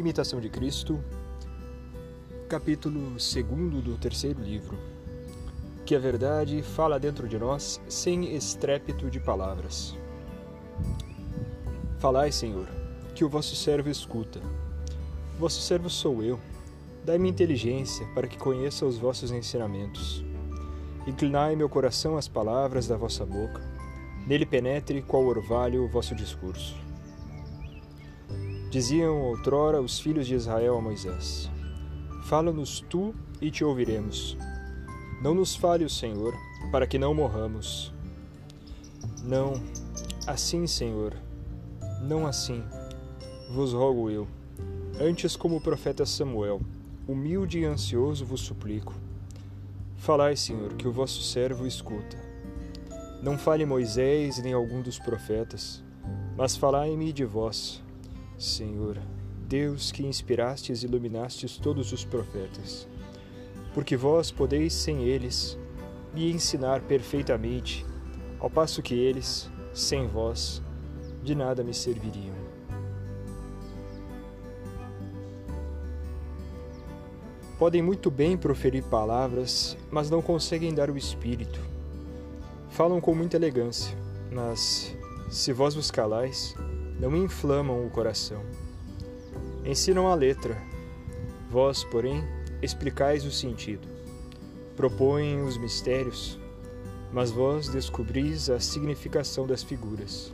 Imitação de Cristo, capítulo 2 do terceiro livro. Que a verdade fala dentro de nós sem estrépito de palavras. Falai, Senhor, que o vosso servo escuta. Vosso servo sou eu. Dai-me inteligência para que conheça os vossos ensinamentos. Inclinai meu coração às palavras da vossa boca. Nele penetre qual orvalho o vosso discurso. Diziam outrora os filhos de Israel a Moisés: Fala-nos tu e te ouviremos. Não nos fale o Senhor, para que não morramos. Não, assim, Senhor, não assim, vos rogo eu. Antes, como o profeta Samuel, humilde e ansioso vos suplico. Falai, Senhor, que o vosso servo escuta. Não fale Moisés nem algum dos profetas, mas falai-me de vós Senhor, Deus que inspirastes e iluminastes todos os profetas, porque vós podeis sem eles me ensinar perfeitamente, ao passo que eles, sem vós, de nada me serviriam. Podem muito bem proferir palavras, mas não conseguem dar o espírito. Falam com muita elegância, mas, se vós vos calais, não inflamam o coração. Ensinam a letra, vós, porém, explicais o sentido. Propõem os mistérios, mas vós descobris a significação das figuras.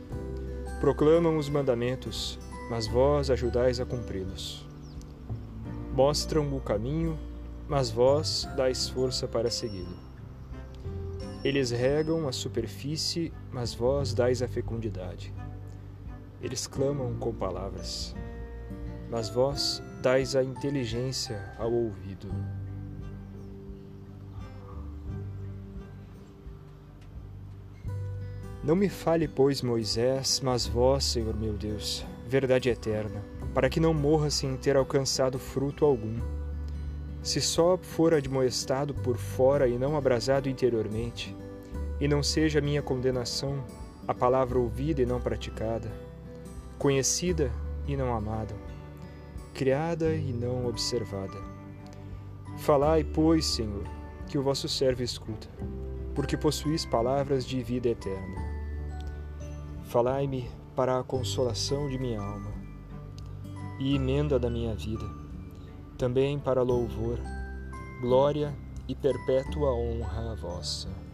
Proclamam os mandamentos, mas vós ajudais a cumpri-los. Mostram o caminho, mas vós dais força para segui-lo. Eles regam a superfície, mas vós dais a fecundidade. Eles clamam com palavras, mas vós dais a inteligência ao ouvido. Não me fale, pois, Moisés, mas vós, Senhor meu Deus, verdade eterna, para que não morra sem ter alcançado fruto algum. Se só for admoestado por fora e não abrasado interiormente, e não seja minha condenação a palavra ouvida e não praticada, conhecida e não amada, criada e não observada. Falai, pois, Senhor, que o vosso servo escuta, porque possuís palavras de vida eterna. Falai-me para a consolação de minha alma e emenda da minha vida, também para louvor, glória e perpétua honra a vossa.